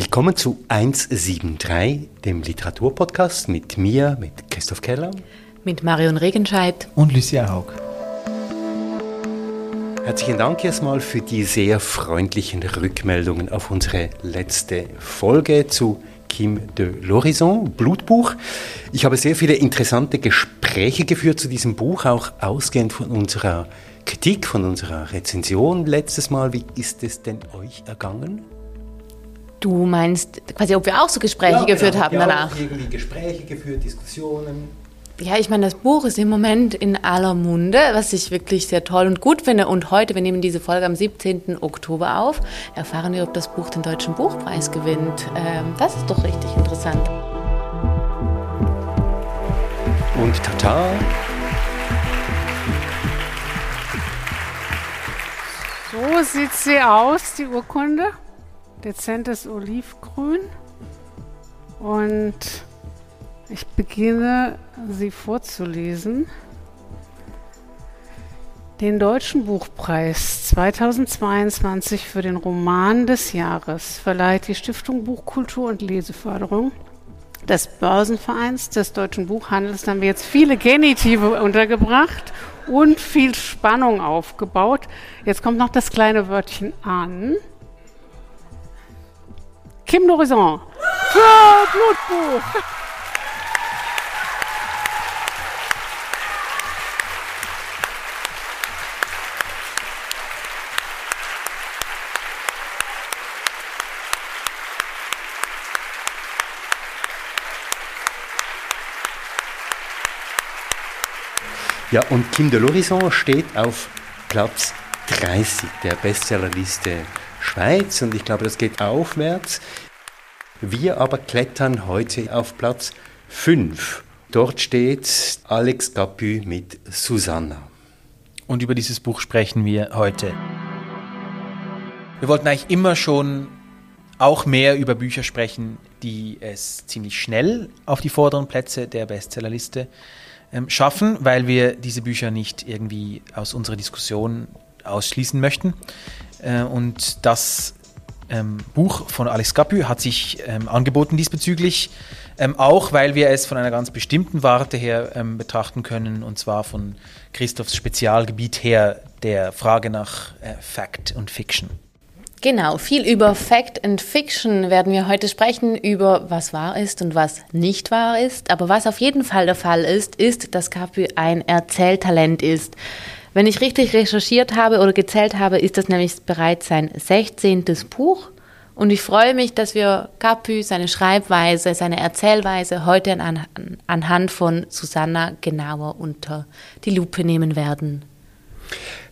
Willkommen zu 173, dem Literaturpodcast mit mir, mit Christoph Keller. Mit Marion Regenscheid. Und Lucia Haug. Herzlichen Dank erstmal für die sehr freundlichen Rückmeldungen auf unsere letzte Folge zu Kim de l'Horizon, Blutbuch. Ich habe sehr viele interessante Gespräche geführt zu diesem Buch, auch ausgehend von unserer Kritik, von unserer Rezension letztes Mal. Wie ist es denn euch ergangen? Du meinst quasi, ob wir auch so Gespräche ja, geführt genau. haben danach? Auch irgendwie Gespräche geführt, Diskussionen. Ja, ich meine, das Buch ist im Moment in aller Munde, was ich wirklich sehr toll und gut finde. Und heute, wir nehmen diese Folge am 17. Oktober auf, erfahren wir, ob das Buch den Deutschen Buchpreis gewinnt. Ähm, das ist doch richtig interessant. Und Tata. So sieht sie aus, die Urkunde. Dezentes Olivgrün. Und ich beginne sie vorzulesen. Den Deutschen Buchpreis 2022 für den Roman des Jahres verleiht die Stiftung Buchkultur und Leseförderung des Börsenvereins des deutschen Buchhandels. Da haben wir jetzt viele Genitive untergebracht und viel Spannung aufgebaut. Jetzt kommt noch das kleine Wörtchen an. Kim d'Horizon für Blutbuch. Ja, und Kim de l'Horizon steht auf Platz 30 der Bestsellerliste Schweiz und ich glaube, das geht aufwärts. Wir aber klettern heute auf Platz 5. Dort steht Alex Capu mit Susanna. Und über dieses Buch sprechen wir heute. Wir wollten eigentlich immer schon auch mehr über Bücher sprechen, die es ziemlich schnell auf die vorderen Plätze der Bestsellerliste ähm, schaffen, weil wir diese Bücher nicht irgendwie aus unserer Diskussion ausschließen möchten. Äh, und das ähm, Buch von Alex Capu hat sich ähm, angeboten diesbezüglich, ähm, auch weil wir es von einer ganz bestimmten Warte her ähm, betrachten können, und zwar von Christophs Spezialgebiet her, der Frage nach äh, Fact und Fiction. Genau, viel über Fact and Fiction werden wir heute sprechen, über was wahr ist und was nicht wahr ist. Aber was auf jeden Fall der Fall ist, ist, dass Capu ein Erzähltalent ist. Wenn ich richtig recherchiert habe oder gezählt habe, ist das nämlich bereits sein 16. Buch. Und ich freue mich, dass wir Capu, seine Schreibweise, seine Erzählweise heute an, anhand von Susanna genauer unter die Lupe nehmen werden.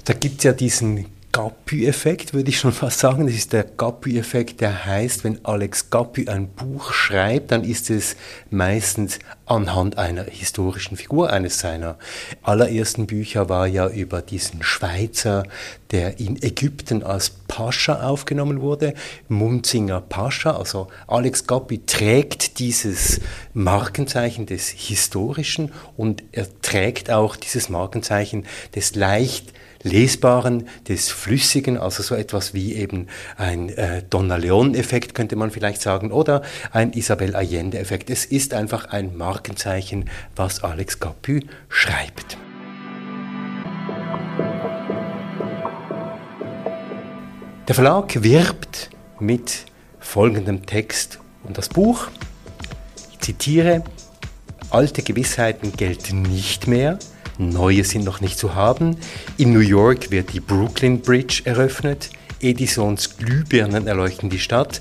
Da gibt es ja diesen Gapü-Effekt, würde ich schon fast sagen. Das ist der Gapü-Effekt, der heißt, wenn Alex Gapü ein Buch schreibt, dann ist es meistens anhand einer historischen Figur. Eines seiner allerersten Bücher war ja über diesen Schweizer, der in Ägypten als Pascha aufgenommen wurde, Munzinger Pascha. Also Alex Gapü trägt dieses Markenzeichen des Historischen und er trägt auch dieses Markenzeichen des leicht Lesbaren, des Flüssigen, also so etwas wie eben ein äh, Donna Leon-Effekt könnte man vielleicht sagen oder ein Isabel Allende-Effekt. Es ist einfach ein Markenzeichen, was Alex Capu schreibt. Der Verlag wirbt mit folgendem Text um das Buch. Ich zitiere, alte Gewissheiten gelten nicht mehr, Neue sind noch nicht zu haben. In New York wird die Brooklyn Bridge eröffnet. Edisons Glühbirnen erleuchten die Stadt.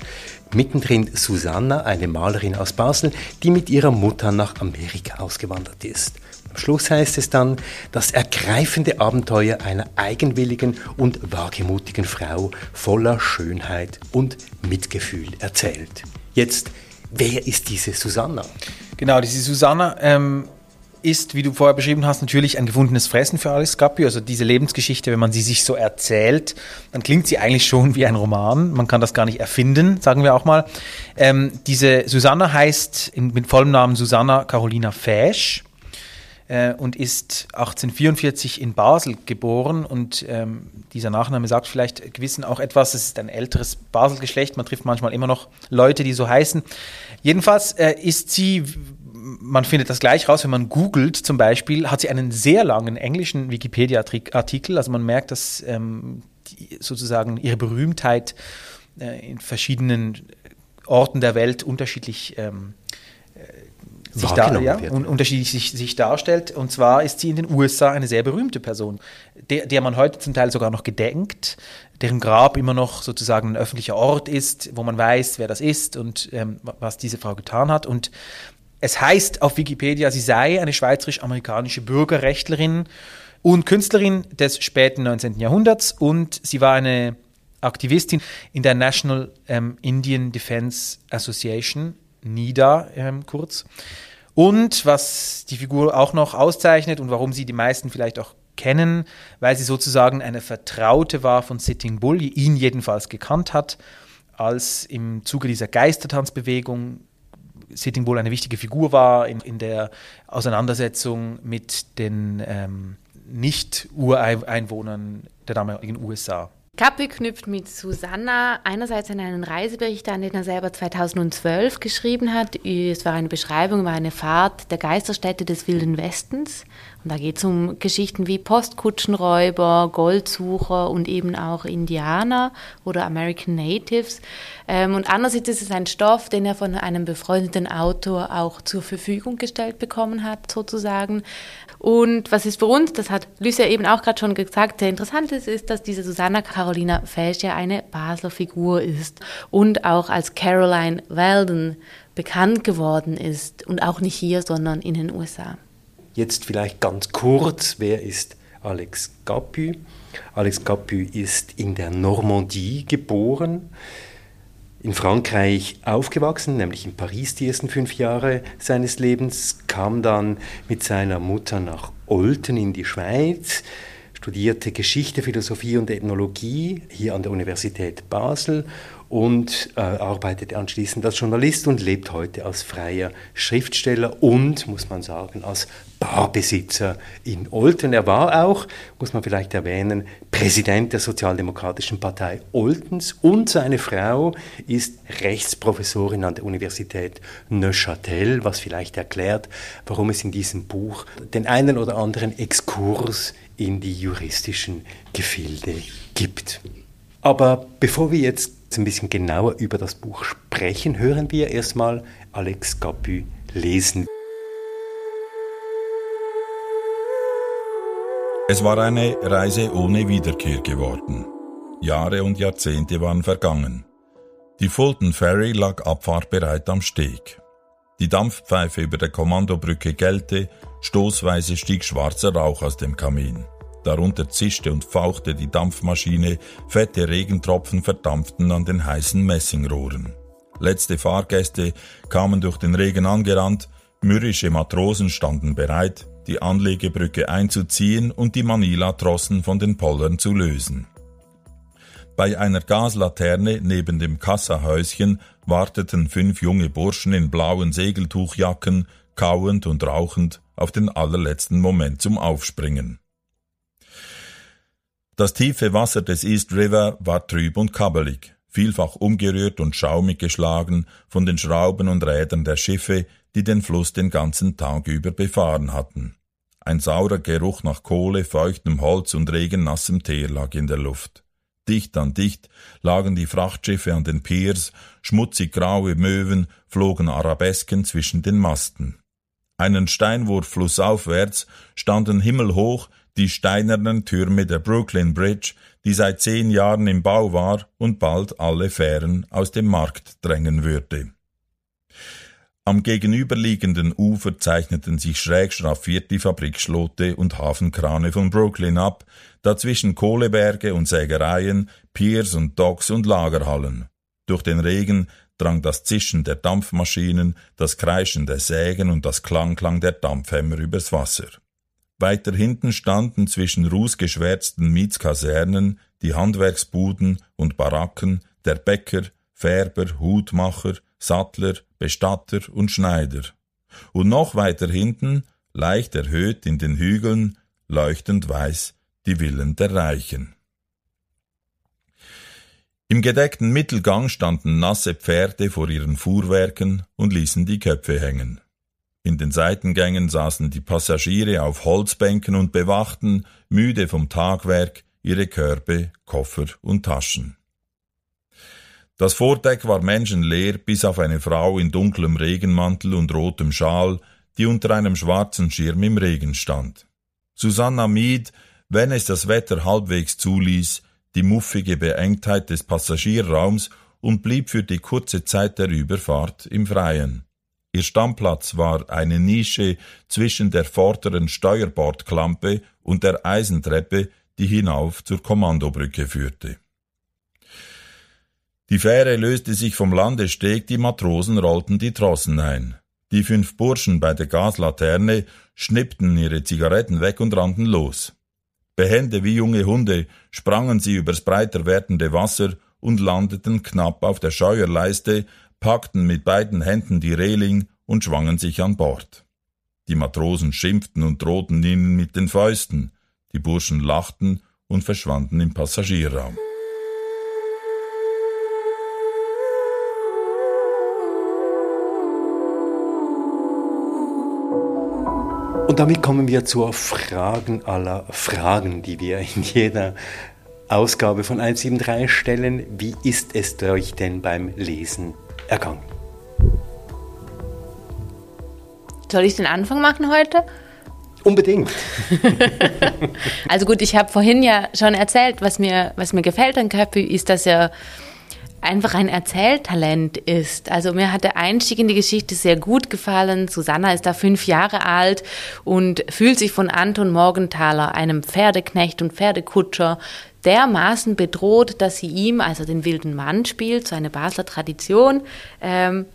Mittendrin Susanna, eine Malerin aus Basel, die mit ihrer Mutter nach Amerika ausgewandert ist. Am Schluss heißt es dann, das ergreifende Abenteuer einer eigenwilligen und wagemutigen Frau voller Schönheit und Mitgefühl erzählt. Jetzt, wer ist diese Susanna? Genau, diese Susanna ähm, ist, wie du vorher beschrieben hast, natürlich ein gefundenes Fressen für Alice Scappi. Also diese Lebensgeschichte, wenn man sie sich so erzählt, dann klingt sie eigentlich schon wie ein Roman. Man kann das gar nicht erfinden, sagen wir auch mal. Ähm, diese Susanna heißt in, mit vollem Namen Susanna Carolina Fesch. äh, und ist 1844 in Basel geboren. Und ähm, dieser Nachname sagt vielleicht gewissen auch etwas. Es ist ein älteres Basel-Geschlecht. Man trifft manchmal immer noch Leute, die so heißen. Jedenfalls äh, ist sie man findet das gleich raus, wenn man googelt zum Beispiel, hat sie einen sehr langen englischen Wikipedia-Artikel. Also man merkt, dass ähm, die, sozusagen ihre Berühmtheit äh, in verschiedenen Orten der Welt unterschiedlich ähm, äh, sich, da, ja, unterschiedlich sich, sich, darstellt. Und zwar ist sie in den USA eine sehr berühmte Person, der, der man heute zum Teil sogar noch gedenkt, deren Grab immer noch sozusagen ein öffentlicher Ort ist, wo man weiß, wer das ist und ähm, was diese Frau getan hat. Und es heißt auf Wikipedia, sie sei eine schweizerisch-amerikanische Bürgerrechtlerin und Künstlerin des späten 19. Jahrhunderts und sie war eine Aktivistin in der National ähm, Indian Defense Association, NIDA ähm, kurz. Und was die Figur auch noch auszeichnet und warum sie die meisten vielleicht auch kennen, weil sie sozusagen eine Vertraute war von Sitting Bull, die ihn jedenfalls gekannt hat, als im Zuge dieser Geistertanzbewegung Sitting Bull eine wichtige Figur war in, in der Auseinandersetzung mit den ähm, Nicht-Ureinwohnern der damaligen USA. Kappe knüpft mit Susanna einerseits an einen Reisebericht an, den er selber 2012 geschrieben hat. Es war eine Beschreibung über eine Fahrt der Geisterstätte des Wilden Westens. Und da geht es um Geschichten wie Postkutschenräuber, Goldsucher und eben auch Indianer oder American Natives. Ähm, und andererseits ist es ein Stoff, den er von einem befreundeten Autor auch zur Verfügung gestellt bekommen hat, sozusagen. Und was ist für uns, das hat Lucia eben auch gerade schon gesagt, sehr interessant ist, ist, dass diese Susanna Carolina Felsch ja eine Basler Figur ist und auch als Caroline Weldon bekannt geworden ist und auch nicht hier, sondern in den USA. Jetzt vielleicht ganz kurz, wer ist Alex Capu? Alex Capu ist in der Normandie geboren in Frankreich aufgewachsen, nämlich in Paris die ersten fünf Jahre seines Lebens, kam dann mit seiner Mutter nach Olten in die Schweiz, studierte Geschichte, Philosophie und Ethnologie hier an der Universität Basel und äh, arbeitet anschließend als Journalist und lebt heute als freier Schriftsteller und, muss man sagen, als Barbesitzer in Olten. Er war auch, muss man vielleicht erwähnen, Präsident der Sozialdemokratischen Partei Oltens und seine Frau ist Rechtsprofessorin an der Universität Neuchâtel, was vielleicht erklärt, warum es in diesem Buch den einen oder anderen Exkurs in die juristischen Gefilde gibt. Aber bevor wir jetzt ein bisschen genauer über das Buch sprechen, hören wir erstmal Alex Capu lesen. Es war eine Reise ohne Wiederkehr geworden. Jahre und Jahrzehnte waren vergangen. Die Fulton Ferry lag abfahrtbereit am Steg. Die Dampfpfeife über der Kommandobrücke gellte, stoßweise stieg schwarzer Rauch aus dem Kamin. Darunter zischte und fauchte die Dampfmaschine, fette Regentropfen verdampften an den heißen Messingrohren. Letzte Fahrgäste kamen durch den Regen angerannt, mürrische Matrosen standen bereit, die Anlegebrücke einzuziehen und die Manila-Trossen von den Pollern zu lösen. Bei einer Gaslaterne neben dem Kassahäuschen warteten fünf junge Burschen in blauen Segeltuchjacken, kauend und rauchend, auf den allerletzten Moment zum Aufspringen. Das tiefe Wasser des East River war trüb und kabbelig, vielfach umgerührt und schaumig geschlagen von den Schrauben und Rädern der Schiffe, die den Fluss den ganzen Tag über befahren hatten. Ein saurer Geruch nach Kohle, feuchtem Holz und regennassem Teer lag in der Luft. Dicht an dicht lagen die Frachtschiffe an den Piers, schmutzig graue Möwen flogen Arabesken zwischen den Masten. Einen Steinwurf flussaufwärts standen himmelhoch die steinernen Türme der Brooklyn Bridge, die seit zehn Jahren im Bau war und bald alle Fähren aus dem Markt drängen würde. Am gegenüberliegenden Ufer zeichneten sich schräg schraffiert die Fabrikschlote und Hafenkrane von Brooklyn ab, dazwischen Kohleberge und Sägereien, Piers und Docks und Lagerhallen. Durch den Regen drang das Zischen der Dampfmaschinen, das Kreischen der Sägen und das Klangklang der Dampfhämmer übers Wasser. Weiter hinten standen zwischen rußgeschwärzten Mietskasernen die Handwerksbuden und Baracken der Bäcker, Färber, Hutmacher, Sattler, Bestatter und Schneider. Und noch weiter hinten, leicht erhöht in den Hügeln, leuchtend weiß, die Villen der Reichen. Im gedeckten Mittelgang standen nasse Pferde vor ihren Fuhrwerken und ließen die Köpfe hängen. In den Seitengängen saßen die Passagiere auf Holzbänken und bewachten, müde vom Tagwerk, ihre Körbe, Koffer und Taschen. Das Vordeck war menschenleer, bis auf eine Frau in dunklem Regenmantel und rotem Schal, die unter einem schwarzen Schirm im Regen stand. Susanna mied, wenn es das Wetter halbwegs zuließ, die muffige Beengtheit des Passagierraums und blieb für die kurze Zeit der Überfahrt im Freien. Ihr Stammplatz war eine Nische zwischen der vorderen Steuerbordklampe und der Eisentreppe, die hinauf zur Kommandobrücke führte. Die Fähre löste sich vom Landesteg, die Matrosen rollten die Trossen ein. Die fünf Burschen bei der Gaslaterne schnippten ihre Zigaretten weg und rannten los. Behende wie junge Hunde sprangen sie übers breiter werdende Wasser und landeten knapp auf der Scheuerleiste, packten mit beiden Händen die Reling und schwangen sich an Bord. Die Matrosen schimpften und drohten ihnen mit den Fäusten, die Burschen lachten und verschwanden im Passagierraum. Und damit kommen wir zur Fragen aller Fragen, die wir in jeder Ausgabe von 173 stellen. Wie ist es euch denn beim Lesen ergangen? Soll ich den Anfang machen heute? Unbedingt. also gut, ich habe vorhin ja schon erzählt, was mir, was mir gefällt an Köppi, ist, dass er einfach ein Erzähltalent ist. Also mir hat der Einstieg in die Geschichte sehr gut gefallen. Susanna ist da fünf Jahre alt und fühlt sich von Anton Morgenthaler, einem Pferdeknecht und Pferdekutscher, dermaßen bedroht, dass sie ihm, also den wilden Mann spielt, so eine Basler Tradition, ähm,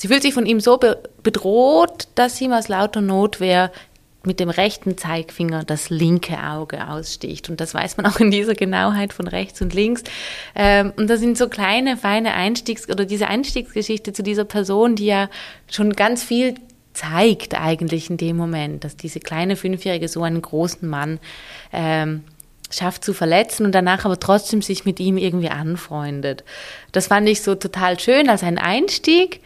Sie fühlt sich von ihm so be bedroht, dass sie ihm aus lauter Notwehr mit dem rechten Zeigfinger das linke Auge aussticht. Und das weiß man auch in dieser Genauheit von rechts und links. Ähm, und das sind so kleine, feine Einstiegs- oder diese Einstiegsgeschichte zu dieser Person, die ja schon ganz viel zeigt eigentlich in dem Moment, dass diese kleine Fünfjährige so einen großen Mann ähm, schafft zu verletzen und danach aber trotzdem sich mit ihm irgendwie anfreundet. Das fand ich so total schön als ein Einstieg.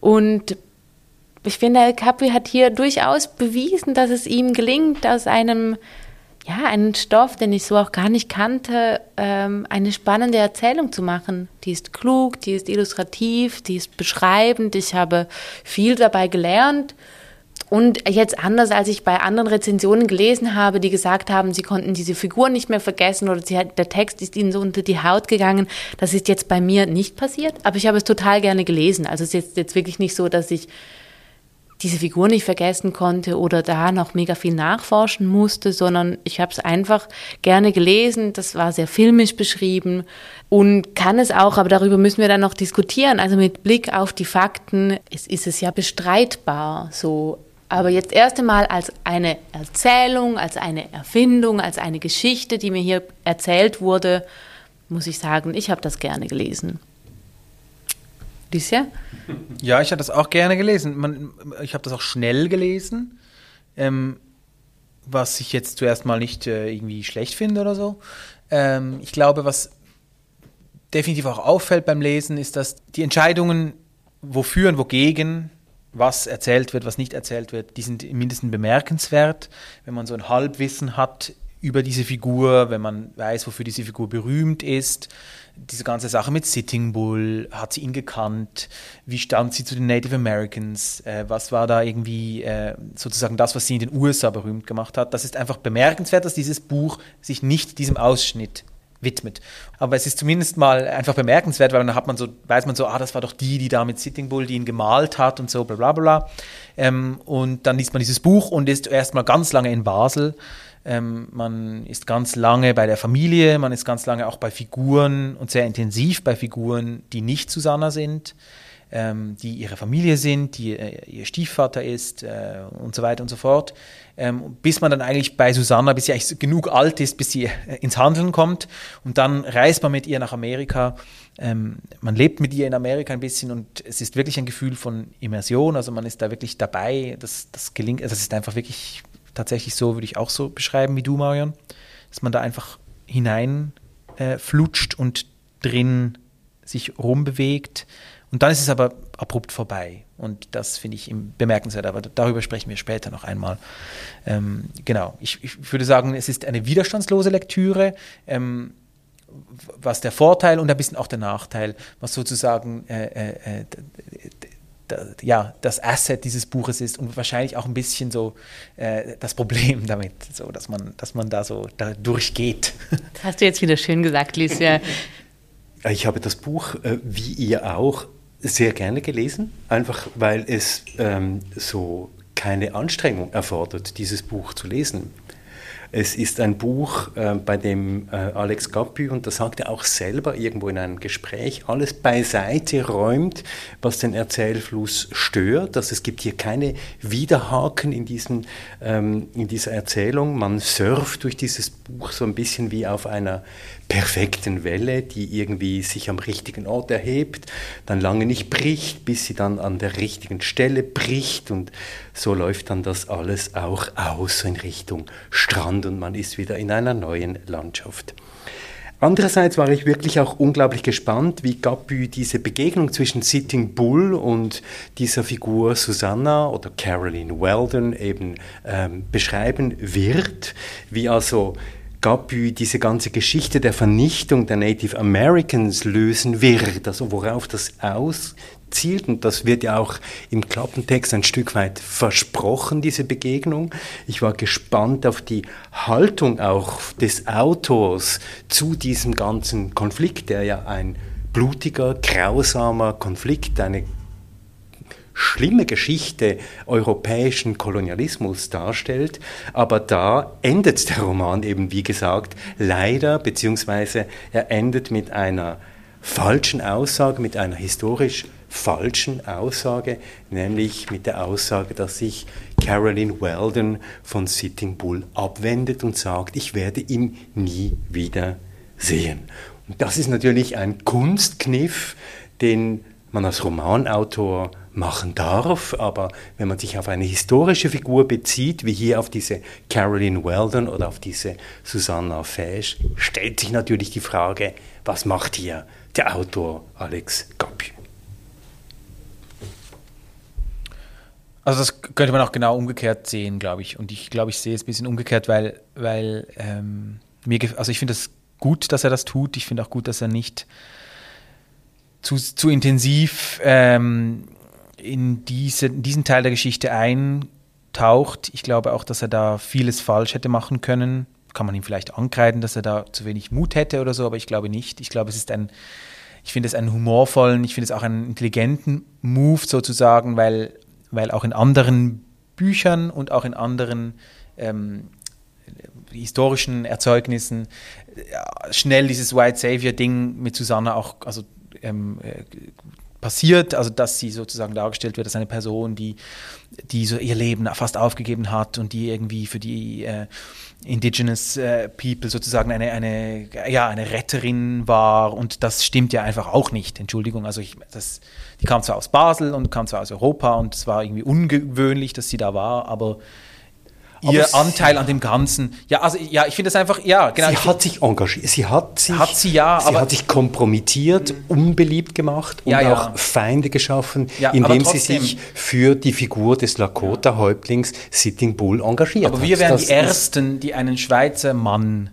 Und ich finde, Capri hat hier durchaus bewiesen, dass es ihm gelingt, aus einem, ja, einen Stoff, den ich so auch gar nicht kannte, ähm, eine spannende Erzählung zu machen. Die ist klug, die ist illustrativ, die ist beschreibend. Ich habe viel dabei gelernt. Und jetzt anders, als ich bei anderen Rezensionen gelesen habe, die gesagt haben, sie konnten diese Figur nicht mehr vergessen oder hat, der Text ist ihnen so unter die Haut gegangen. Das ist jetzt bei mir nicht passiert, aber ich habe es total gerne gelesen. Also es ist jetzt, jetzt wirklich nicht so, dass ich diese Figur nicht vergessen konnte oder da noch mega viel nachforschen musste, sondern ich habe es einfach gerne gelesen. Das war sehr filmisch beschrieben und kann es auch, aber darüber müssen wir dann noch diskutieren. Also mit Blick auf die Fakten ist, ist es ja bestreitbar, so aber jetzt erst einmal als eine Erzählung, als eine Erfindung, als eine Geschichte, die mir hier erzählt wurde, muss ich sagen, ich habe das gerne gelesen. Licia? Ja, ich habe das auch gerne gelesen. Man, ich habe das auch schnell gelesen, ähm, was ich jetzt zuerst mal nicht äh, irgendwie schlecht finde oder so. Ähm, ich glaube, was definitiv auch auffällt beim Lesen, ist, dass die Entscheidungen, wofür und wogegen was erzählt wird, was nicht erzählt wird, die sind mindestens bemerkenswert. Wenn man so ein Halbwissen hat über diese Figur, wenn man weiß, wofür diese Figur berühmt ist, diese ganze Sache mit Sitting Bull, hat sie ihn gekannt, wie stand sie zu den Native Americans, äh, was war da irgendwie äh, sozusagen das, was sie in den USA berühmt gemacht hat. Das ist einfach bemerkenswert, dass dieses Buch sich nicht diesem Ausschnitt widmet. Aber es ist zumindest mal einfach bemerkenswert, weil dann hat man so, weiß man so, ah, das war doch die, die da mit Sitting Bull, die ihn gemalt hat und so, bla bla bla. Ähm, und dann liest man dieses Buch und ist erstmal ganz lange in Basel. Ähm, man ist ganz lange bei der Familie, man ist ganz lange auch bei Figuren und sehr intensiv bei Figuren, die nicht Susanna sind. ähm, die ihre Familie sind, die äh, ihr Stiefvater ist äh, und so weiter und so fort. Ähm, bis man dann eigentlich bei Susanna, bis sie eigentlich genug alt ist, bis sie äh, ins Handeln kommt. Und dann reist man mit ihr nach Amerika. Ähm, man lebt mit ihr in Amerika ein bisschen und es ist wirklich ein Gefühl von Immersion. Also man ist da wirklich dabei. Das, das gelingt, also es ist einfach wirklich tatsächlich so, würde ich auch so beschreiben wie du, Marion, dass man da einfach hinein äh, flutscht und drin sich rumbewegt. Und dann ist es aber abrupt vorbei. Und das finde ich bemerkenswert, aber darüber sprechen wir später noch einmal. Ähm, genau, ich, ich, würde sagen, es ist eine widerstandslose Lektüre. Ähm, was der Vorteil und ein bisschen auch der Nachteil, was sozusagen äh, äh, äh ja, das Asset dieses Buches ist und wahrscheinlich auch ein bisschen so äh, das Problem damit, so, dass, man, dass man da so da durchgeht. Das hast du jetzt wieder schön gesagt, Lucia. Ich habe das Buch, äh, wie ihr auch, sehr gerne gelesen, einfach weil es ähm, so keine Anstrengung erfordert, dieses Buch zu lesen. Es ist ein Buch, äh, bei dem äh, Alex Gappy, und das sagt er auch selber irgendwo in einem Gespräch, alles beiseite räumt, was den Erzählfluss stört. Also es gibt hier keine Widerhaken in, diesen, ähm, in dieser Erzählung. Man surft durch dieses Buch so ein bisschen wie auf einer perfekten Welle, die irgendwie sich am richtigen Ort erhebt, dann lange nicht bricht, bis sie dann an der richtigen Stelle bricht und so läuft dann das alles auch aus in Richtung Strand und man ist wieder in einer neuen Landschaft. Andererseits war ich wirklich auch unglaublich gespannt, wie Gapü diese Begegnung zwischen Sitting Bull und dieser Figur Susanna oder Caroline Weldon eben ähm, beschreiben wird, wie also Gapü diese ganze Geschichte der Vernichtung der Native Americans lösen wird, also worauf das auszielt. Und das wird ja auch im Klappentext ein Stück weit versprochen, diese Begegnung. Ich war gespannt auf die Haltung auch des Autors zu diesem ganzen Konflikt, der ja ein blutiger, grausamer Konflikt, eine schlimme Geschichte europäischen Kolonialismus darstellt. Aber da endet der Roman eben, wie gesagt, leider, beziehungsweise er endet mit einer falschen Aussage, mit einer historisch falschen Aussage, nämlich mit der Aussage, dass sich Carolyn Weldon von Sitting Bull abwendet und sagt, ich werde ihn nie wieder sehen. Und das ist natürlich ein Kunstkniff, den man als Romanautor machen darf, aber wenn man sich auf eine historische Figur bezieht, wie hier auf diese Caroline Weldon oder auf diese Susanna Fesch, stellt sich natürlich die Frage, was macht hier der Autor Alex Gappi? Also das könnte man auch genau umgekehrt sehen, glaube ich. Und ich glaube, ich sehe es ein bisschen umgekehrt, weil, weil ähm, mir, also ich finde es gut, dass er das tut. Ich finde auch gut, dass er nicht zu, zu intensiv ähm, in, diese, in diesen Teil der Geschichte eintaucht. Ich glaube auch, dass er da vieles falsch hätte machen können. Kann man ihm vielleicht ankreiden, dass er da zu wenig Mut hätte oder so, aber ich glaube nicht. Ich glaube, es ist ein, ich finde es einen humorvollen, ich finde es auch einen intelligenten Move sozusagen, weil, weil auch in anderen Büchern und auch in anderen ähm, historischen Erzeugnissen ja, schnell dieses White Savior-Ding mit Susanna auch, also ähm, äh, passiert, also dass sie sozusagen dargestellt wird als eine Person, die, die so ihr Leben fast aufgegeben hat und die irgendwie für die äh, Indigenous äh, People sozusagen eine, eine, ja, eine Retterin war und das stimmt ja einfach auch nicht, Entschuldigung, also ich, das, die kam zwar aus Basel und kam zwar aus Europa und es war irgendwie ungewöhnlich, dass sie da war, aber ihr Anteil an dem Ganzen. Ja, also ja, ich finde es einfach, ja, genau. Sie hat sich engagiert, sie hat sich, hat sie, ja, sie hat sich kompromittiert, unbeliebt gemacht und ja, ja. auch Feinde geschaffen, indem sie sich für die Figur des Lakota-Häuptlings Sitting Bull engagiert aber hat. Aber wir wären das die Ersten, die einen Schweizer Mann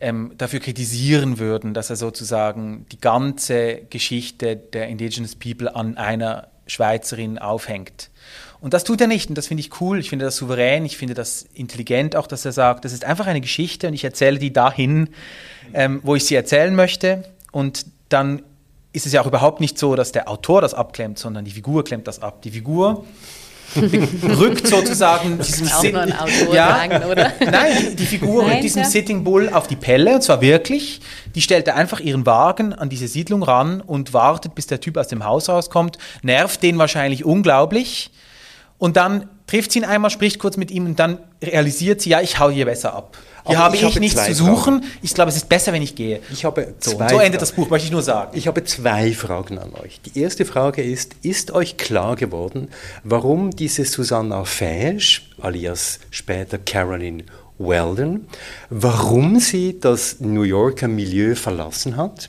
ähm, dafür kritisieren würden, dass er sozusagen die ganze Geschichte der Indigenous People an einer Schweizerin aufhängt. Und das tut er nicht und das finde ich cool, ich finde das souverän, ich finde das intelligent auch, dass er sagt, das ist einfach eine Geschichte und ich erzähle die dahin, ähm, wo ich sie erzählen möchte und dann ist es ja auch überhaupt nicht so, dass der Autor das abklemmt, sondern die Figur klemmt das ab. Die Figur rückt sozusagen diesem nur ein Autor ja, sagen, oder? Nein, die, Figur rückt diesem ja. Sitting Bull auf die Pelle, und zwar wirklich. Die stellt einfach ihren Wagen an diese Siedlung ran und wartet, bis der Typ aus dem Haus rauskommt, nervt den wahrscheinlich unglaublich. Und dann trifft sie ihn einmal, spricht kurz mit ihm und dann realisiert sie, ja, ich hau hier besser ab. Hier habe ich ich, habe nichts zu suchen. Ich glaube, es ist besser, wenn ich gehe. Ich habe So, zwei so endet Fragen. das Buch, möchte ich nur sagen. Ich habe zwei Fragen an euch. Die erste Frage ist, ist euch klar geworden, warum diese Susanna Fesch, alias später Carolyn Weldon, warum sie das New Yorker Milieu verlassen hat?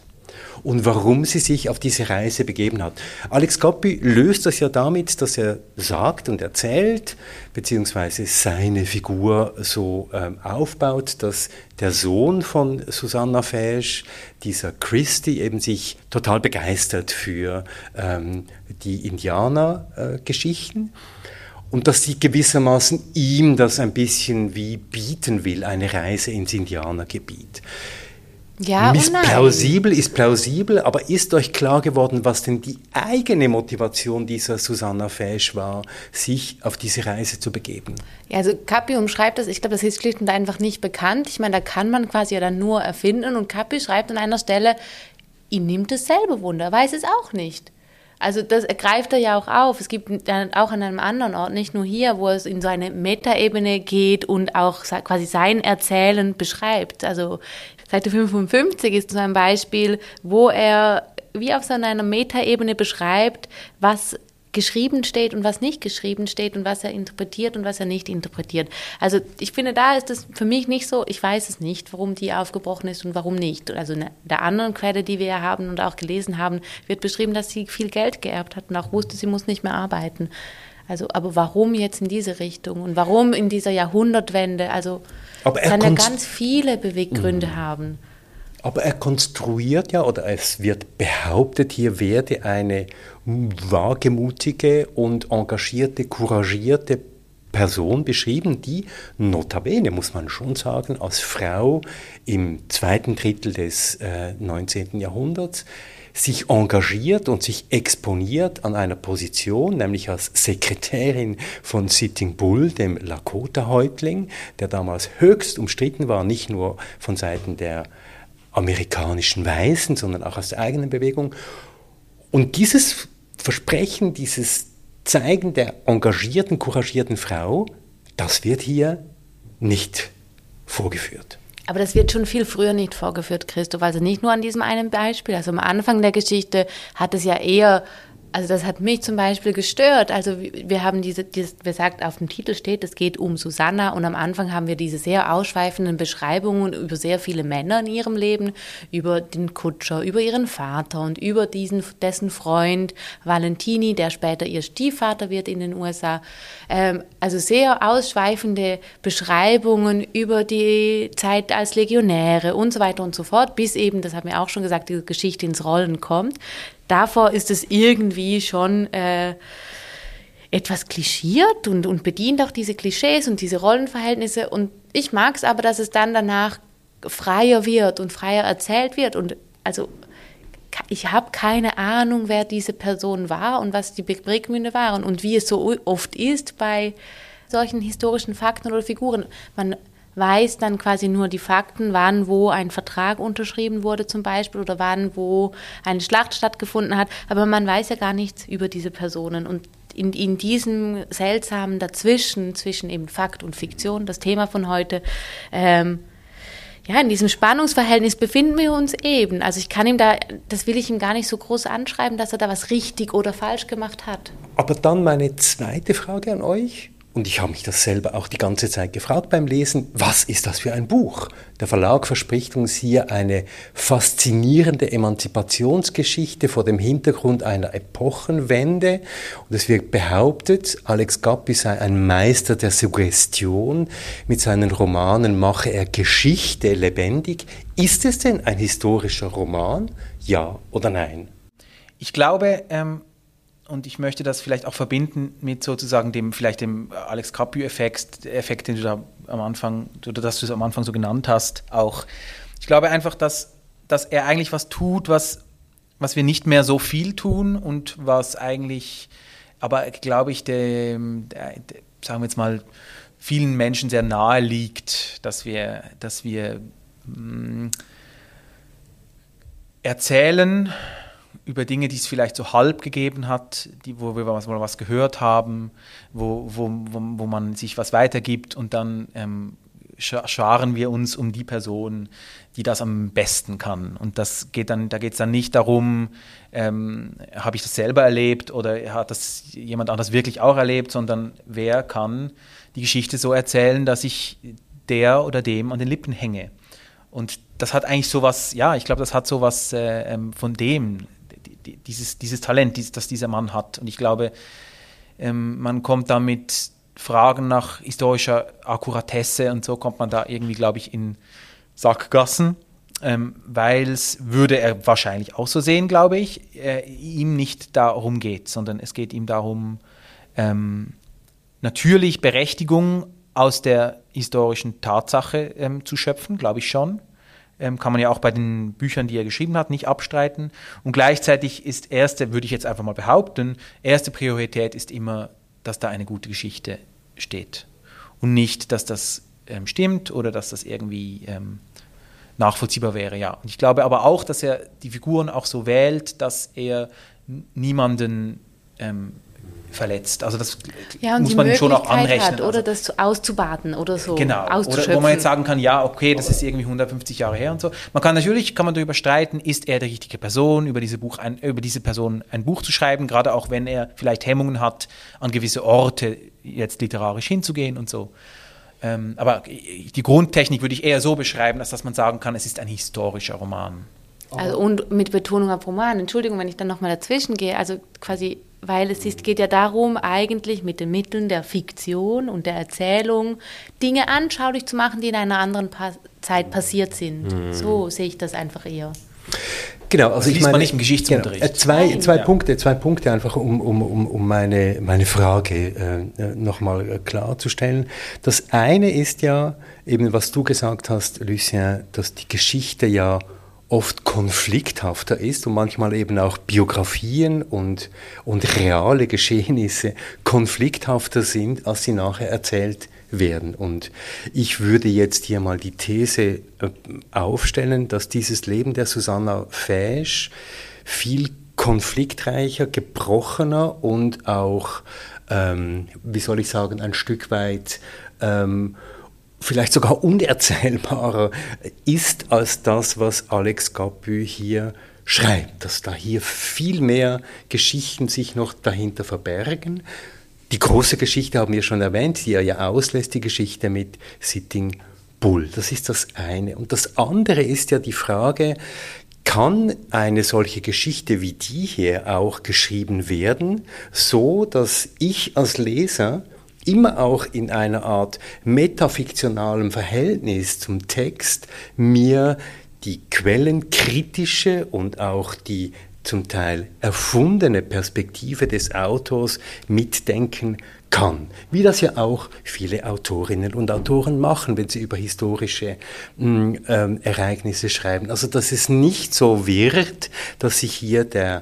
Und warum sie sich auf diese Reise begeben hat. Alex Coppi löst das ja damit, dass er sagt und erzählt, beziehungsweise seine Figur so ähm, aufbaut, dass der Sohn von Susanna Fesch, dieser Christy, eben sich total begeistert für ähm, die Indianergeschichten. und dass sie gewissermaßen ihm das ein bisschen wie bieten will, eine Reise ins Indianergebiet. Ja und nein. plausibel ist plausibel, aber ist euch klar geworden, was denn die eigene Motivation dieser Susanna Fesch war, sich auf diese Reise zu begeben? Ja, also Cappi umschreibt das, ich glaube, das ist schlicht und einfach nicht bekannt. Ich meine, da kann man quasi ja dann nur erfinden und Cappi schreibt an einer Stelle, ihn nimmt es selber Wunder, weiß es auch nicht. Also das greift er ja auch auf. Es gibt dann auch an einem anderen Ort, nicht nur hier, wo es in so eine Metaebene geht und auch quasi sein Erzählen beschreibt. Also Seite 55 ist so ein Beispiel, wo er wie auf so einer Metaebene beschreibt, was geschrieben steht und was nicht geschrieben steht und was er interpretiert und was er nicht interpretiert. Also ich finde, da ist es für mich nicht so, ich weiß es nicht, warum die aufgebrochen ist und warum nicht. Also in der anderen Quelle, die wir haben und auch gelesen haben, wird beschrieben, dass sie viel Geld geerbt hat und auch wusste, sie muss nicht mehr arbeiten. Also, aber warum jetzt in diese Richtung und warum in dieser Jahrhundertwende? Also Aber er kann ja ganz viele Beweggründe haben. Aber er konstruiert ja, oder es wird behauptet, hier werde eine wagemutige und engagierte, couragierte Person beschrieben, die notabene, muss man schon sagen, als Frau im zweiten Drittel des äh, 19. Jahrhunderts sich engagiert und sich exponiert an einer Position, nämlich als Sekretärin von Sitting Bull, dem Lakota-Häuptling, der damals höchst umstritten war, nicht nur von Seiten der amerikanischen Weißen, sondern auch aus der eigenen Bewegung. Und dieses Versprechen, dieses Zeigen der engagierten, couragierten Frau, das wird hier nicht vorgeführt. Aber das wird schon viel früher nicht vorgeführt, Christoph. Also nicht nur an diesem einen Beispiel. Also am Anfang der Geschichte hat es ja eher, also das hat mich zum Beispiel gestört. Also wir haben diese, dieses, wie gesagt, auf dem Titel steht, es geht um Susanna und am Anfang haben wir diese sehr ausschweifenden Beschreibungen über sehr viele Männer in ihrem Leben, über den Kutscher, über ihren Vater und über diesen, dessen Freund Valentini, der später ihr Stiefvater wird in den USA. Ähm, also sehr ausschweifende Beschreibungen über die Zeit als Legionäre und so weiter und so fort, bis eben, das haben wir auch schon gesagt, die Geschichte ins Rollen kommt. Davor ist es irgendwie schon äh, etwas klischiert und, und bedient auch diese Klischees und diese Rollenverhältnisse. Und ich mag es aber, dass es dann danach freier wird und freier erzählt wird. Und also ich habe keine Ahnung, wer diese Person war und was die Beweggründe waren und wie es so oft ist bei solchen historischen Fakten oder Figuren. Man weiß dann quasi nur die Fakten, wann wo ein Vertrag unterschrieben wurde zum Beispiel oder wann wo eine Schlacht stattgefunden hat, aber man weiß ja gar nichts über diese Personen und in, in diesem seltsamen Dazwischen, zwischen eben Fakt und Fiktion, das Thema von heute, ähm, ja, in diesem Spannungsverhältnis befinden wir uns eben. Also ich kann ihm da, das will ich ihm gar nicht so groß anschreiben, dass er da was richtig oder falsch gemacht hat. Aber dann meine zweite Frage an euch. Und ich habe mich das selber auch die ganze Zeit gefragt beim Lesen, was ist das für ein Buch? Der Verlag verspricht uns hier eine faszinierende Emanzipationsgeschichte vor dem Hintergrund einer Epochenwende. Und es wird behauptet, Alex Gappi sei ein Meister der Suggestion. Mit seinen Romanen mache er Geschichte lebendig. Ist es denn ein historischer Roman? Ja oder nein? Ich glaube, ähm, und ich möchte das vielleicht auch verbinden mit sozusagen dem, vielleicht dem Alex Capu-Effekt, Effekt, den du da am Anfang, oder dass du es am Anfang so genannt hast, auch. Ich glaube einfach, dass, dass er eigentlich was tut, was, was wir nicht mehr so viel tun und was eigentlich aber glaube ich, dem, der, der, sagen wir jetzt mal, vielen Menschen sehr nahe liegt, dass wir, dass wir mh, mm, erzählen über Dinge, die es vielleicht so halb gegeben hat, die, wo wir was, was gehört haben, wo, wo, wo, wo man sich was weitergibt und dann ähm, scharen wir uns um die Person, die das am besten kann. Und das geht dann, da geht es dann nicht darum, ähm, habe ich das selber erlebt oder hat das jemand anders wirklich auch erlebt, sondern wer kann die Geschichte so erzählen, dass ich der oder dem an den Lippen hänge. Und das hat eigentlich sowas, ja, ich glaube, das hat sowas äh, ähm, von dem, dieses, dieses Talent, dieses, das dieser Mann hat. Und ich glaube, ähm, man kommt damit Fragen nach historischer Akkuratesse und so kommt man da irgendwie, glaube ich, in Sackgassen, ähm, weil es würde er wahrscheinlich auch so sehen, glaube ich, äh, ihm nicht darum geht, sondern es geht ihm darum, ähm, natürlich Berechtigung aus der historischen Tatsache ähm, zu schöpfen, glaube ich schon. Ähm, kann man ja auch bei den Büchern, die er geschrieben hat, nicht abstreiten. Und gleichzeitig ist erste, würde ich jetzt einfach mal behaupten, erste Priorität ist immer dass da eine gute Geschichte steht. Und nicht, dass das ähm, stimmt oder dass das irgendwie ähm, nachvollziehbar wäre, ja. Und ich glaube aber auch, dass er die Figuren auch so wählt, dass er niemanden ähm, verletzt. Also das ja, muss man schon auch anrechnen. Hat, oder also, das auszubaden oder so. Genau. Oder wo man jetzt sagen kann, ja, okay, das ist irgendwie 150 Jahre her und so. Man kann natürlich, kann man darüber streiten, ist er die richtige Person, über diese, Buch ein, über diese Person ein Buch zu schreiben, gerade auch wenn er vielleicht Hemmungen hat, an gewisse Orte jetzt literarisch hinzugehen und so. Ähm, aber die Grundtechnik würde ich eher so beschreiben, als dass man sagen kann, es ist ein historischer Roman. Also und mit Betonung auf Roman. Entschuldigung, wenn ich dann nochmal dazwischen gehe. Also quasi weil es ist, geht ja darum, eigentlich mit den Mitteln der Fiktion und der Erzählung Dinge anschaulich zu machen, die in einer anderen pa Zeit passiert sind. Mhm. So sehe ich das einfach eher. Genau, also ich meine, man nicht im Geschichtsunterricht. Genau, zwei, zwei, ja. Punkte, zwei Punkte einfach, um, um, um, um meine, meine Frage äh, nochmal klarzustellen. Das eine ist ja eben, was du gesagt hast, Lucien, dass die Geschichte ja oft konflikthafter ist und manchmal eben auch Biografien und, und reale Geschehnisse konflikthafter sind, als sie nachher erzählt werden. Und ich würde jetzt hier mal die These äh, aufstellen, dass dieses Leben der Susanna Fesch viel konfliktreicher, gebrochener und auch, ähm, wie soll ich sagen, ein Stück weit ähm, vielleicht sogar unerzählbarer ist als das, was Alex Gapü hier schreibt, dass da hier viel mehr Geschichten sich noch dahinter verbergen. Die große Geschichte haben wir schon erwähnt, die er ja auslässt, die Geschichte mit Sitting Bull. Das ist das eine. Und das andere ist ja die Frage, kann eine solche Geschichte wie die hier auch geschrieben werden, so dass ich als Leser immer auch in einer Art metafiktionalem Verhältnis zum Text mir die quellenkritische und auch die zum Teil erfundene Perspektive des Autors mitdenken kann. Wie das ja auch viele Autorinnen und Autoren machen, wenn sie über historische äh, Ereignisse schreiben. Also dass es nicht so wird, dass sich hier der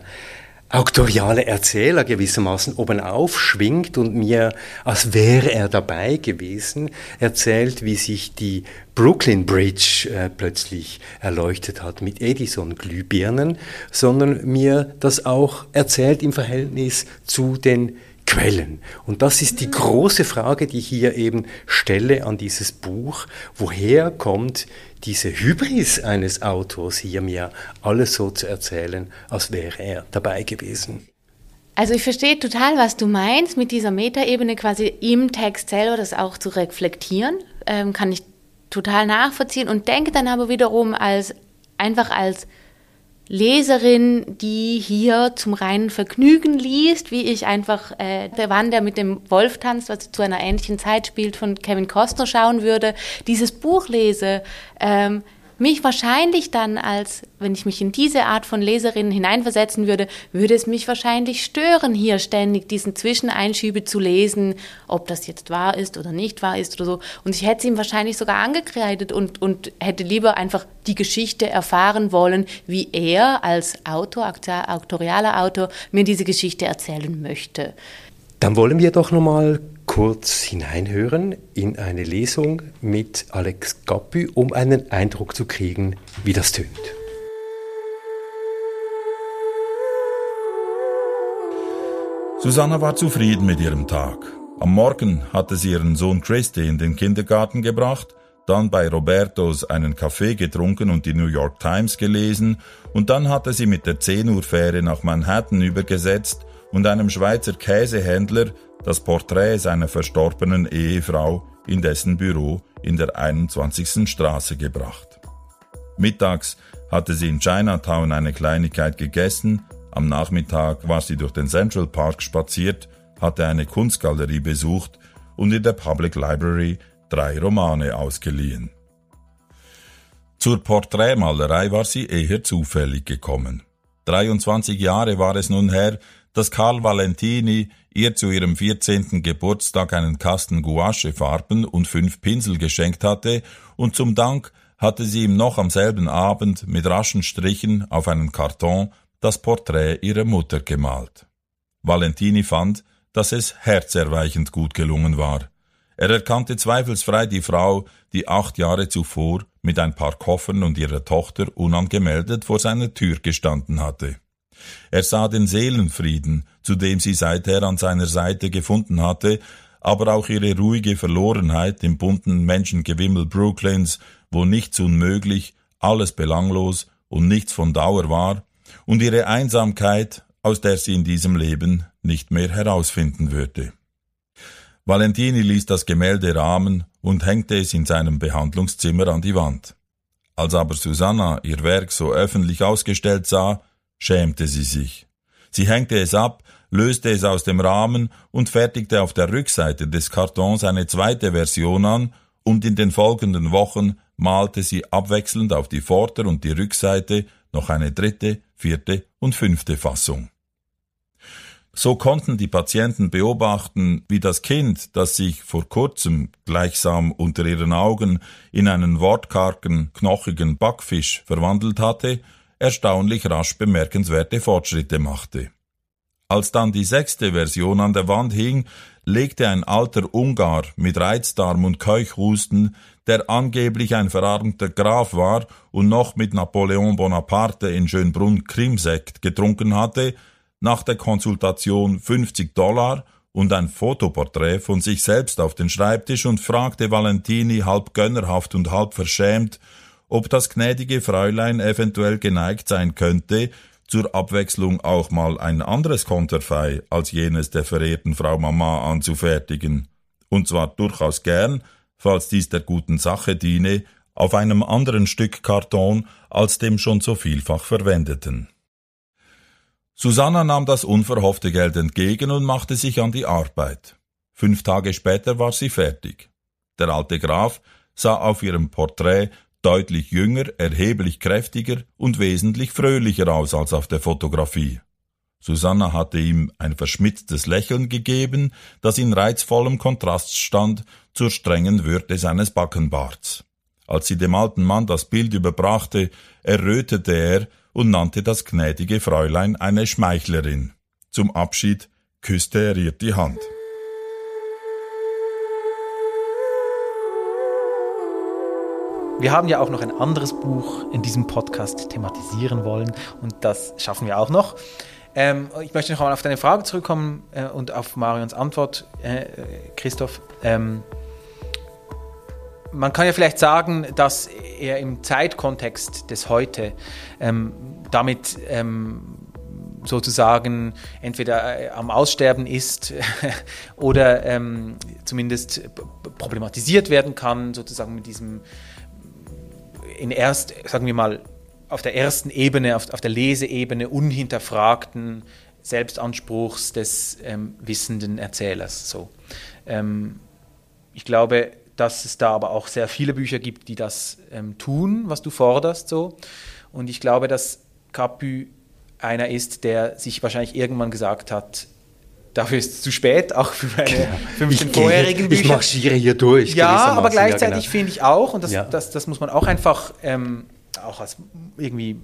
auktoriale Erzähler gewissermaßen oben aufschwingt und mir, als wäre er dabei gewesen, erzählt, wie sich die Brooklyn Bridge äh, plötzlich erleuchtet hat mit Edison-Glühbirnen, sondern mir das auch erzählt im Verhältnis zu den Quellen. Und das ist die große Frage, die ich hier eben stelle an dieses Buch. Woher kommt diese Hybris eines Autors hier mir alles so zu erzählen, als wäre er dabei gewesen? Also ich verstehe total, was du meinst, mit dieser Metaebene quasi im Text selber das auch zu reflektieren, ähm, kann ich total nachvollziehen und denke dann aber wiederum als einfach als Leserin, die hier zum reinen Vergnügen liest, wie ich einfach äh, der Mann, der mit dem Wolf tanzt, was zu einer ähnlichen Zeit spielt, von Kevin Costner schauen würde, dieses Buch lese, ähm, mich wahrscheinlich dann als, wenn ich mich in diese Art von Leserinnen hineinversetzen würde, würde es mich wahrscheinlich stören, hier ständig diesen Zwischeneinschübe zu lesen, ob das jetzt wahr ist oder nicht wahr ist oder so. Und ich hätte es ihm wahrscheinlich sogar angekreidet und, und hätte lieber einfach die Geschichte erfahren wollen, wie er als Autor, autorialer Autor, mir diese Geschichte erzählen möchte. Dann wollen wir doch nochmal kurz hineinhören in eine Lesung mit Alex Gappy, um einen Eindruck zu kriegen, wie das tönt. Susanna war zufrieden mit ihrem Tag. Am Morgen hatte sie ihren Sohn Christy in den Kindergarten gebracht, dann bei Robertos einen Kaffee getrunken und die New York Times gelesen und dann hatte sie mit der 10 Uhr Fähre nach Manhattan übergesetzt und einem Schweizer Käsehändler das Porträt seiner verstorbenen Ehefrau in dessen Büro in der 21. Straße gebracht. Mittags hatte sie in Chinatown eine Kleinigkeit gegessen, am Nachmittag war sie durch den Central Park spaziert, hatte eine Kunstgalerie besucht und in der Public Library drei Romane ausgeliehen. Zur Porträtmalerei war sie eher zufällig gekommen. 23 Jahre war es nun her, dass Karl Valentini ihr zu ihrem 14. Geburtstag einen Kasten Gouachefarben und fünf Pinsel geschenkt hatte, und zum Dank hatte sie ihm noch am selben Abend mit raschen Strichen auf einen Karton das Porträt ihrer Mutter gemalt. Valentini fand, dass es herzerweichend gut gelungen war. Er erkannte zweifelsfrei die Frau, die acht Jahre zuvor mit ein paar Koffern und ihrer Tochter unangemeldet vor seiner Tür gestanden hatte. Er sah den Seelenfrieden, zu dem sie seither an seiner Seite gefunden hatte, aber auch ihre ruhige Verlorenheit im bunten Menschengewimmel Brooklyns, wo nichts unmöglich, alles belanglos und nichts von Dauer war, und ihre Einsamkeit, aus der sie in diesem Leben nicht mehr herausfinden würde. Valentini ließ das Gemälde rahmen und hängte es in seinem Behandlungszimmer an die Wand. Als aber Susanna ihr Werk so öffentlich ausgestellt sah, schämte sie sich. Sie hängte es ab, löste es aus dem Rahmen und fertigte auf der Rückseite des Kartons eine zweite Version an, und in den folgenden Wochen malte sie abwechselnd auf die Vorder- und die Rückseite noch eine dritte, vierte und fünfte Fassung. So konnten die Patienten beobachten, wie das Kind, das sich vor kurzem gleichsam unter ihren Augen in einen wortkargen, knochigen Backfisch verwandelt hatte, erstaunlich rasch bemerkenswerte Fortschritte machte. Als dann die sechste Version an der Wand hing, legte ein alter Ungar mit Reizdarm und Keuchhusten, der angeblich ein verarmter Graf war und noch mit Napoleon Bonaparte in Schönbrunn Krimsekt getrunken hatte, nach der Konsultation 50 Dollar und ein Fotoporträt von sich selbst auf den Schreibtisch und fragte Valentini halb gönnerhaft und halb verschämt, ob das gnädige Fräulein eventuell geneigt sein könnte, zur Abwechslung auch mal ein anderes Konterfei als jenes der verehrten Frau Mama anzufertigen, und zwar durchaus gern, falls dies der guten Sache diene, auf einem anderen Stück Karton als dem schon so vielfach verwendeten. Susanna nahm das unverhoffte Geld entgegen und machte sich an die Arbeit. Fünf Tage später war sie fertig. Der alte Graf sah auf ihrem Porträt deutlich jünger, erheblich kräftiger und wesentlich fröhlicher aus als auf der Fotografie. Susanna hatte ihm ein verschmitztes Lächeln gegeben, das in reizvollem Kontrast stand zur strengen Würde seines Backenbarts. Als sie dem alten Mann das Bild überbrachte, errötete er und nannte das gnädige Fräulein eine Schmeichlerin. Zum Abschied küsste er ihr die Hand. Wir haben ja auch noch ein anderes Buch in diesem Podcast thematisieren wollen und das schaffen wir auch noch. Ähm, ich möchte noch einmal auf deine Frage zurückkommen äh, und auf Marions Antwort, äh, Christoph. Ähm, man kann ja vielleicht sagen, dass er im Zeitkontext des Heute ähm, damit ähm, sozusagen entweder äh, am Aussterben ist oder ähm, zumindest problematisiert werden kann, sozusagen mit diesem in erst, sagen wir mal, auf der ersten Ebene, auf, auf der Leseebene unhinterfragten Selbstanspruchs des ähm, wissenden Erzählers. So. Ähm, ich glaube, dass es da aber auch sehr viele Bücher gibt, die das ähm, tun, was du forderst. So. Und ich glaube, dass Capu einer ist, der sich wahrscheinlich irgendwann gesagt hat, dafür ist es zu spät, auch für meine genau. 15 ich vorherigen Bücher. Ich marschiere hier durch. Ja, aber gleichzeitig ja, genau. finde ich auch, und das, ja. das, das muss man auch einfach ähm, auch als irgendwie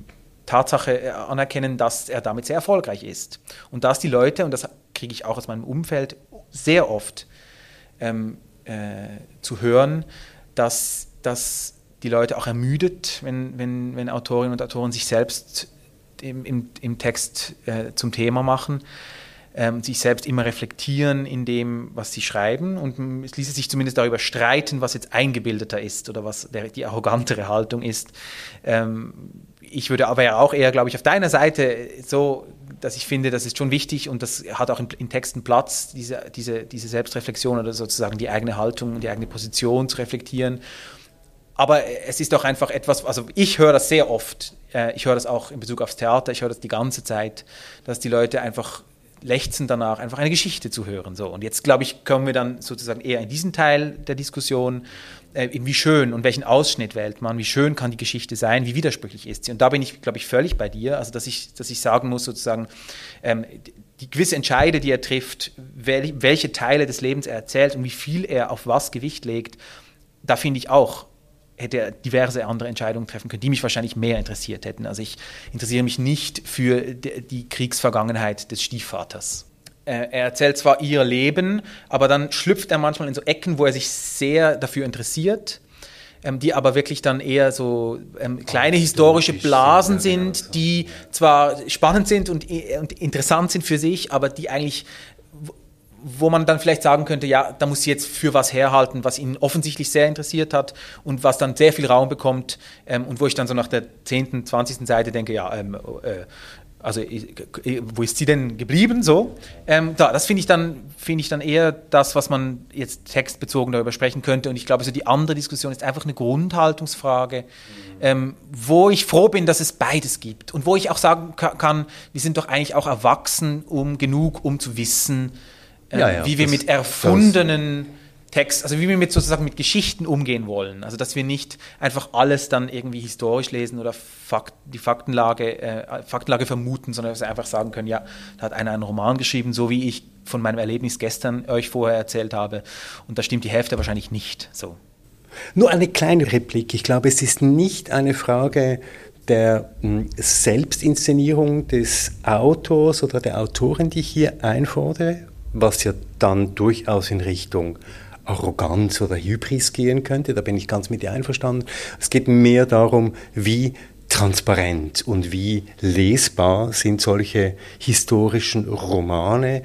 Tatsache äh, anerkennen, dass er damit sehr erfolgreich ist. Und dass die Leute, und das kriege ich auch aus meinem Umfeld sehr oft ähm, äh, zu hören, dass, dass die Leute auch ermüdet, wenn, wenn, wenn Autorinnen und Autoren sich selbst im, im, im Text äh, zum Thema machen, ähm, sich selbst immer reflektieren in dem, was sie schreiben. Und es ließe sich zumindest darüber streiten, was jetzt eingebildeter ist oder was der, die arrogantere Haltung ist. Ähm, ich würde aber ja auch eher, glaube ich, auf deiner Seite so, dass ich finde, das ist schon wichtig und das hat auch in, in Texten Platz, diese, diese, diese Selbstreflexion oder sozusagen die eigene Haltung, die eigene Position zu reflektieren. Aber es ist doch einfach etwas, also ich höre das sehr oft, äh, ich höre das auch in Bezug aufs Theater, ich höre das die ganze Zeit, dass die Leute einfach lechzen danach, einfach eine Geschichte zu hören. So. Und jetzt, glaube ich, kommen wir dann sozusagen eher in diesen Teil der Diskussion, äh, wie schön und welchen Ausschnitt wählt man, wie schön kann die Geschichte sein, wie widersprüchlich ist sie. Und da bin ich, glaube ich, völlig bei dir, also dass ich, dass ich sagen muss, sozusagen, ähm, die gewisse Entscheide, die er trifft, wel, welche Teile des Lebens er erzählt und wie viel er auf was Gewicht legt, da finde ich auch, hätte er diverse andere Entscheidungen treffen können, die mich wahrscheinlich mehr interessiert hätten. Also ich interessiere mich nicht für die Kriegsvergangenheit des Stiefvaters. Er erzählt zwar ihr Leben, aber dann schlüpft er manchmal in so Ecken, wo er sich sehr dafür interessiert, ähm, die aber wirklich dann eher so ähm, kleine historische Blasen sind, die zwar spannend sind und, und interessant sind für sich, aber die eigentlich wo man dann vielleicht sagen könnte, ja, da muss sie jetzt für was herhalten, was ihn offensichtlich sehr interessiert hat und was dann sehr viel Raum bekommt ähm, und wo ich dann so nach der 10., 20. Seite denke, ja, ähm, äh, also wo ist sie denn geblieben so? Ähm, da, das finde ich, dann, find ich dann eher das, was man jetzt textbezogen darüber sprechen könnte und ich glaube, so die andere Diskussion ist einfach eine Grundhaltungsfrage, ähm, wo ich froh bin, dass es beides gibt und wo ich auch sagen kann, wir sind doch eigentlich auch erwachsen um genug, um zu wissen, ähm, ja, ja, wie wir das, mit erfundenen Text, also wie wir mit sozusagen mit Geschichten umgehen wollen. Also dass wir nicht einfach alles dann irgendwie historisch lesen oder Fakt, die Faktenlage, äh, Faktenlage vermuten, sondern dass wir einfach sagen können, ja, da hat einer einen Roman geschrieben, so wie ich von meinem Erlebnis gestern euch vorher erzählt habe. Und da stimmt die Hälfte wahrscheinlich nicht so. Nur eine kleine Replik. Ich glaube, es ist nicht eine Frage der hm, Selbstinszenierung des Autors oder der Autorin, die ich hier einfordere, was ja dann durchaus in Richtung Arroganz oder Hybris gehen könnte. Da bin ich ganz mit dir einverstanden. Es geht mehr darum, wie transparent und wie lesbar sind solche historischen Romane,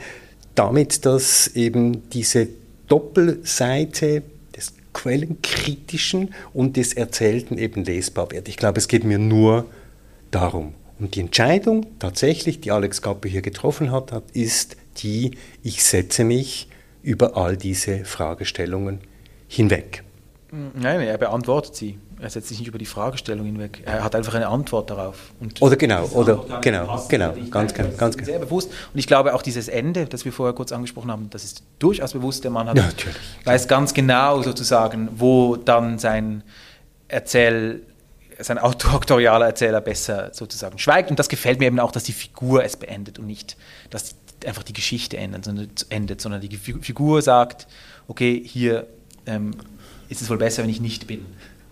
damit dass eben diese Doppelseite des Quellenkritischen und des Erzählten eben lesbar wird. Ich glaube, es geht mir nur darum. Und die Entscheidung tatsächlich, die Alex Gappe hier getroffen hat, ist die, ich setze mich über all diese Fragestellungen hinweg. Nein, er beantwortet sie. Er setzt sich nicht über die Fragestellung hinweg. Er hat einfach eine Antwort darauf. Und oder genau, oder genau, genau, ganz, ganz, ganz sehr bewusst. Und ich glaube auch dieses Ende, das wir vorher kurz angesprochen haben, das ist durchaus bewusst. Der Mann hat, ja, weiß ganz genau sozusagen, wo dann sein Erzähl sein autorialer Erzähler besser sozusagen schweigt. Und das gefällt mir eben auch, dass die Figur es beendet und nicht, dass einfach die Geschichte endet, sondern, endet, sondern die Figur sagt, okay, hier ähm, ist es wohl besser, wenn ich nicht bin.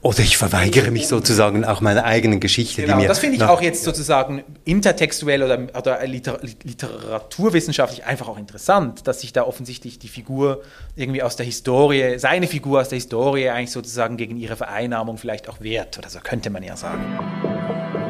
Oder ich verweigere mich sozusagen auch meiner eigenen Geschichte. Genau, das finde ich auch jetzt sozusagen intertextuell oder, oder liter, literaturwissenschaftlich einfach auch interessant, dass sich da offensichtlich die Figur irgendwie aus der Historie, seine Figur aus der Historie eigentlich sozusagen gegen ihre Vereinnahmung vielleicht auch wehrt. Oder so könnte man ja sagen.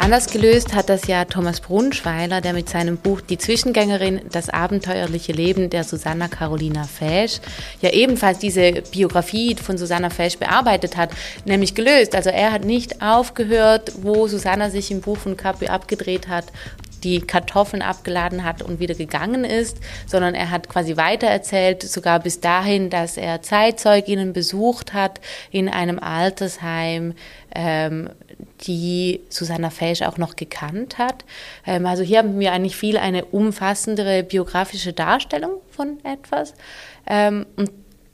Anders gelöst hat das ja Thomas Brunschweiler, der mit seinem Buch Die Zwischengängerin, das abenteuerliche Leben der Susanna Carolina Fesch ja ebenfalls diese Biografie von Susanna Fesch bearbeitet hat, nämlich gelöst. Also er hat nicht aufgehört, wo Susanna sich im Buch von Capri abgedreht hat, die Kartoffeln abgeladen hat und wieder gegangen ist, sondern er hat quasi weitererzählt, sogar bis dahin, dass er Zeitzeuginnen besucht hat in einem Altersheim, ähm, die Susanna Fesch auch noch gekannt hat. Ähm, also hier haben wir eigentlich viel eine umfassendere biografische Darstellung von etwas. Ähm, und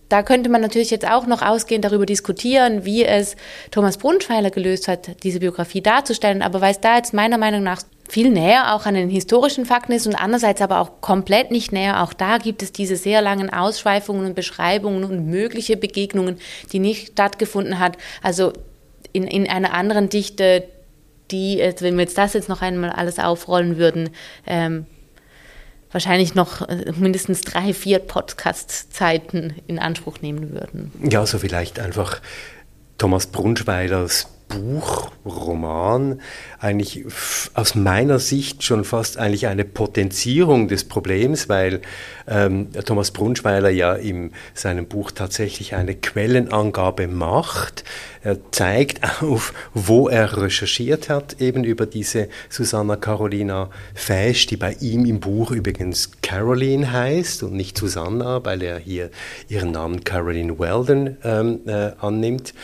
da könnte man natürlich jetzt auch noch ausgehend darüber diskutieren, wie es Thomas Brunschweiler gelöst hat, diese Biografie darzustellen. Aber weil es da jetzt meiner Meinung nach viel näher auch an den historischen Fakten ist und andererseits aber auch komplett nicht näher. Auch da gibt es diese sehr langen Ausschweifungen und Beschreibungen und mögliche Begegnungen, die nicht stattgefunden hat. Also in, in einer anderen Dichte die, wenn wir jetzt das jetzt noch einmal alles aufrollen würden, ähm, wahrscheinlich noch äh, mindestens drei, vier Podcast-Zeiten in Anspruch nehmen würden. Ja, so vielleicht einfach Thomas Brunschweilers Buch, Roman eigentlich aus meiner Sicht schon fast eigentlich eine Potenzierung des Problems, weil ähm, Thomas Brunschweiler ja in seinem Buch tatsächlich eine Quellenangabe macht. Er zeigt auf, wo er recherchiert hat, eben über diese Susanna Carolina Fesch, die bei ihm im Buch übrigens Caroline heißt und nicht Susanna, weil er hier ihren Namen Caroline Weldon ähm, äh, annimmt.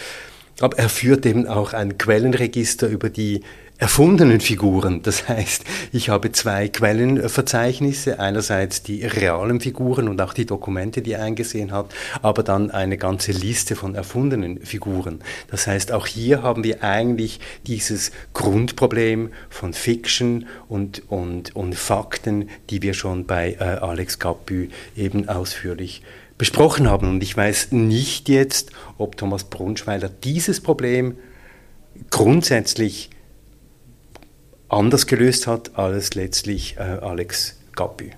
Aber er führt eben auch ein Quellenregister über die erfundenen Figuren. Das heißt, ich habe zwei Quellenverzeichnisse, einerseits die realen Figuren und auch die Dokumente, die er eingesehen hat, aber dann eine ganze Liste von erfundenen Figuren. Das heißt, auch hier haben wir eigentlich dieses Grundproblem von Fiction und, und, und Fakten, die wir schon bei äh, Alex Capu eben ausführlich besprochen haben. Und ich weiß nicht jetzt, ob Thomas Brunschweiler dieses Problem grundsätzlich anders gelöst hat als letztlich äh, Alex Gappi.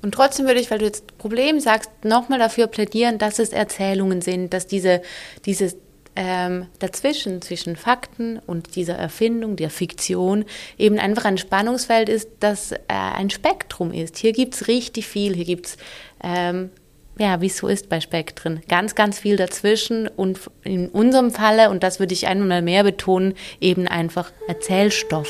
Und trotzdem würde ich, weil du jetzt Problem sagst, nochmal dafür plädieren, dass es Erzählungen sind, dass diese, dieses ähm, dazwischen, zwischen Fakten und dieser Erfindung, der Fiktion, eben einfach ein Spannungsfeld ist, das äh, ein Spektrum ist. Hier gibt es richtig viel, hier gibt es ähm, ja, wie es so ist bei Spektren. Ganz, ganz viel dazwischen und in unserem Falle, und das würde ich einmal mehr betonen, eben einfach Erzählstoff.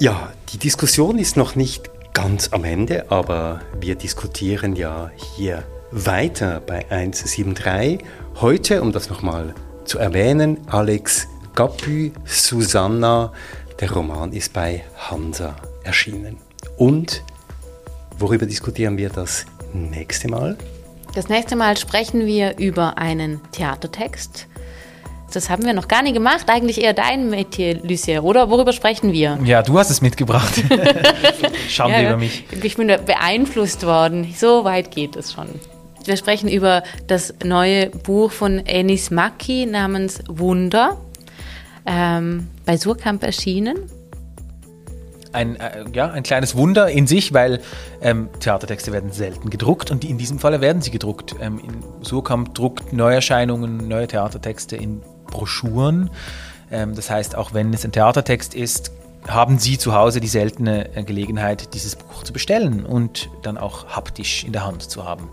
Ja, die Diskussion ist noch nicht ganz am Ende, aber wir diskutieren ja hier weiter bei 173 Heute, um das nochmal zu erwähnen, Alex Gapü, Susanna. Der Roman ist bei Hansa erschienen. Und worüber diskutieren wir das nächste Mal? Das nächste Mal sprechen wir über einen Theatertext. Das haben wir noch gar nicht gemacht. Eigentlich eher dein Metier, Lucia, oder? Worüber sprechen wir? Ja, du hast es mitgebracht. Schande ja, über mich. Ich bin beeinflusst worden. So weit geht es schon. Wir sprechen über das neue Buch von Enis Maki namens Wunder, ähm, bei Surkamp erschienen. Ein, äh, ja, ein kleines Wunder in sich, weil ähm, Theatertexte werden selten gedruckt und in diesem Falle werden sie gedruckt. Ähm, Surkamp druckt Neuerscheinungen, neue Theatertexte in Broschüren. Ähm, das heißt, auch wenn es ein Theatertext ist, haben Sie zu Hause die seltene äh, Gelegenheit, dieses Buch zu bestellen und dann auch haptisch in der Hand zu haben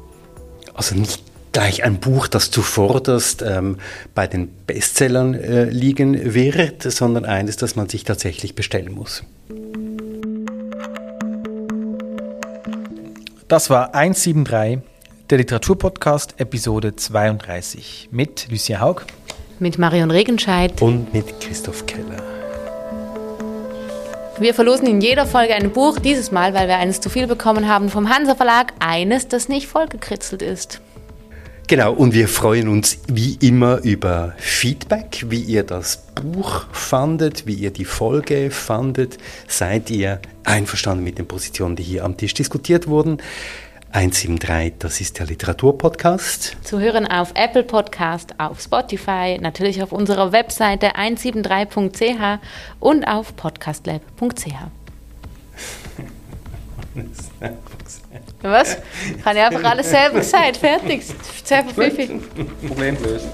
also nicht gleich ein Buch, das zuvorderst ähm, bei den Bestsellern äh, liegen wird, sondern eines, das man sich tatsächlich bestellen muss. Das war 173, der Literaturpodcast, Episode 32 mit Lucia Haug, mit Marion Regenscheid und mit Christoph Keller. Wir verlosen in jeder Folge ein Buch, dieses Mal, weil wir eines zu viel bekommen haben vom Hansa Verlag, eines, das nicht vollgekritzelt ist. Genau, und wir freuen uns wie immer über Feedback, wie ihr das Buch fandet, wie ihr die Folge fandet. Seid ihr einverstanden mit den Positionen, die hier am Tisch diskutiert wurden? 173, das ist der Literaturpodcast. Zu hören auf Apple Podcast, auf Spotify, natürlich auf unserer Webseite 173.ch und auf podcastlab.ch. Was? Kann ich einfach alles selber gesagt, fertig. Sehr Problem gelöst.